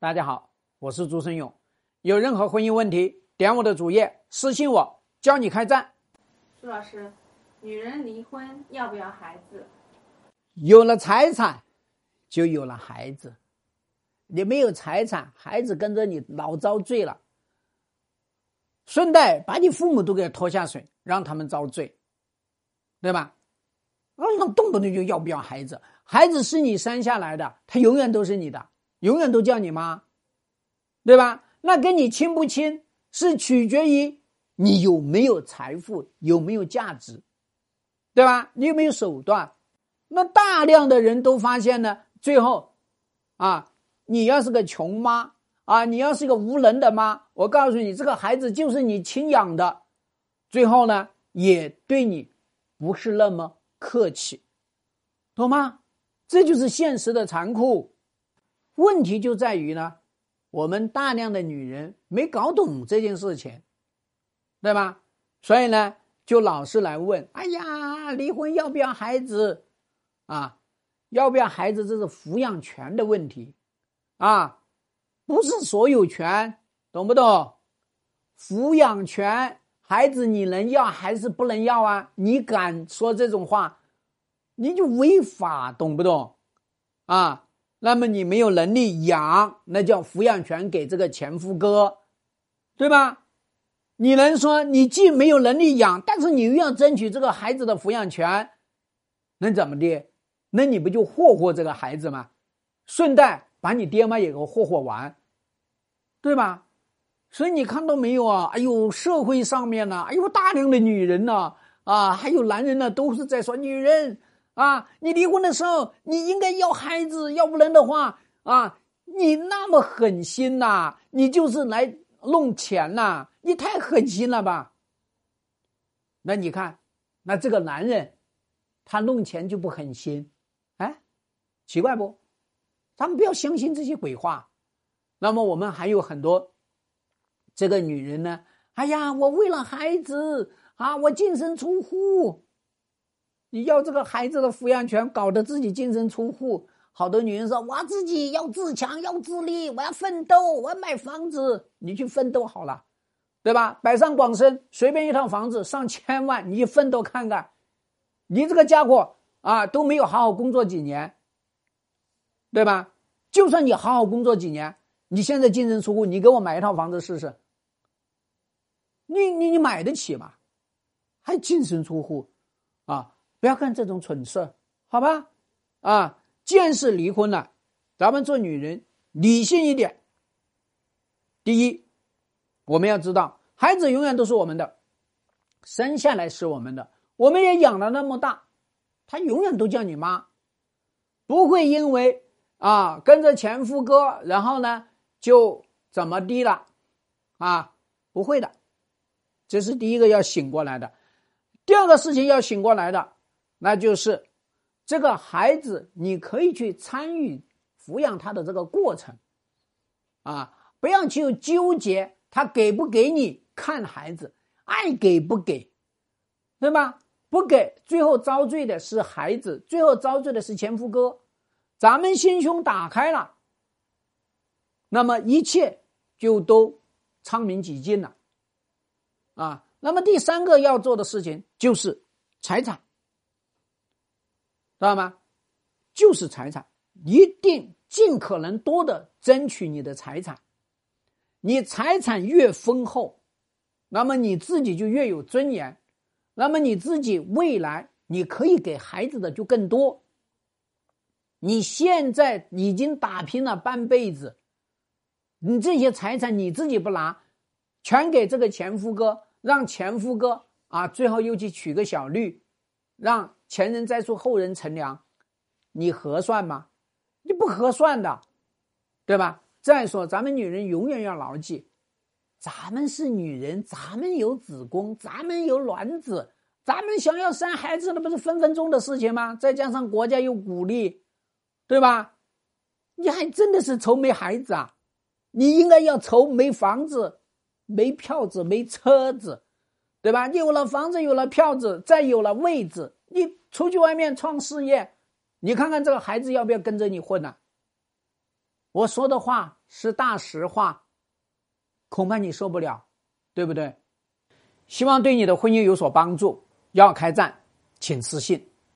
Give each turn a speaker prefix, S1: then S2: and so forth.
S1: 大家好，我是朱生勇。有任何婚姻问题，点我的主页私信我，教你开战。
S2: 朱老师，女人离婚要不要孩子？
S1: 有了财产，就有了孩子。你没有财产，孩子跟着你老遭罪了，顺带把你父母都给拖下水，让他们遭罪，对吧？啊，那动不动就要不要孩子？孩子是你生下来的，他永远都是你的。永远都叫你妈，对吧？那跟你亲不亲是取决于你有没有财富，有没有价值，对吧？你有没有手段？那大量的人都发现呢，最后，啊，你要是个穷妈啊，你要是个无能的妈，我告诉你，这个孩子就是你亲养的，最后呢，也对你不是那么客气，懂吗？这就是现实的残酷。问题就在于呢，我们大量的女人没搞懂这件事情，对吧？所以呢，就老是来问：哎呀，离婚要不要孩子？啊，要不要孩子？这是抚养权的问题，啊，不是所有权，懂不懂？抚养权，孩子你能要还是不能要啊？你敢说这种话，你就违法，懂不懂？啊？那么你没有能力养，那叫抚养权给这个前夫哥，对吧？你能说你既没有能力养，但是你又要争取这个孩子的抚养权，能怎么的？那你不就霍霍这个孩子吗？顺带把你爹妈也给霍霍完，对吧？所以你看到没有啊？哎呦，社会上面呢，哎呦，大量的女人呢，啊，还有男人呢，都是在说女人。啊，你离婚的时候，你应该要孩子，要不然的话，啊，你那么狠心呐，你就是来弄钱呐，你太狠心了吧？那你看，那这个男人，他弄钱就不狠心，哎，奇怪不？咱们不要相信这些鬼话。那么我们还有很多，这个女人呢，哎呀，我为了孩子啊，我净身出户。你要这个孩子的抚养权，搞得自己净身出户。好多女人说：“我自己要自强，要自立，我要奋斗，我要买房子。”你去奋斗好了，对吧？北上广深随便一套房子上千万，你奋斗看看。你这个家伙啊，都没有好好工作几年，对吧？就算你好好工作几年，你现在净身出户，你给我买一套房子试试。你你你买得起吗？还净身出户啊？不要干这种蠢事，好吧？啊，既然是离婚了，咱们做女人理性一点。第一，我们要知道，孩子永远都是我们的，生下来是我们的，我们也养了那么大，他永远都叫你妈，不会因为啊跟着前夫哥，然后呢就怎么地了，啊，不会的，这是第一个要醒过来的。第二个事情要醒过来的。那就是这个孩子，你可以去参与抚养他的这个过程，啊，不要去纠结他给不给你看孩子，爱给不给，对吧？不给，最后遭罪的是孩子，最后遭罪的是前夫哥。咱们心胸打开了，那么一切就都昌明几净了，啊。那么第三个要做的事情就是财产。知道吗？就是财产，一定尽可能多的争取你的财产。你财产越丰厚，那么你自己就越有尊严，那么你自己未来你可以给孩子的就更多。你现在已经打拼了半辈子，你这些财产你自己不拿，全给这个前夫哥，让前夫哥啊，最后又去娶个小绿，让。前人栽树，后人乘凉，你合算吗？你不合算的，对吧？再说，咱们女人永远要牢记，咱们是女人，咱们有子宫，咱们有卵子，咱们想要生孩子，那不是分分钟的事情吗？再加上国家又鼓励，对吧？你还真的是愁没孩子啊？你应该要愁没房子、没票子、没车子，对吧？你有了房子，有了票子，再有了位置。你出去外面创事业，你看看这个孩子要不要跟着你混呢？我说的话是大实话，恐怕你受不了，对不对？希望对你的婚姻有所帮助。要开战，请私信。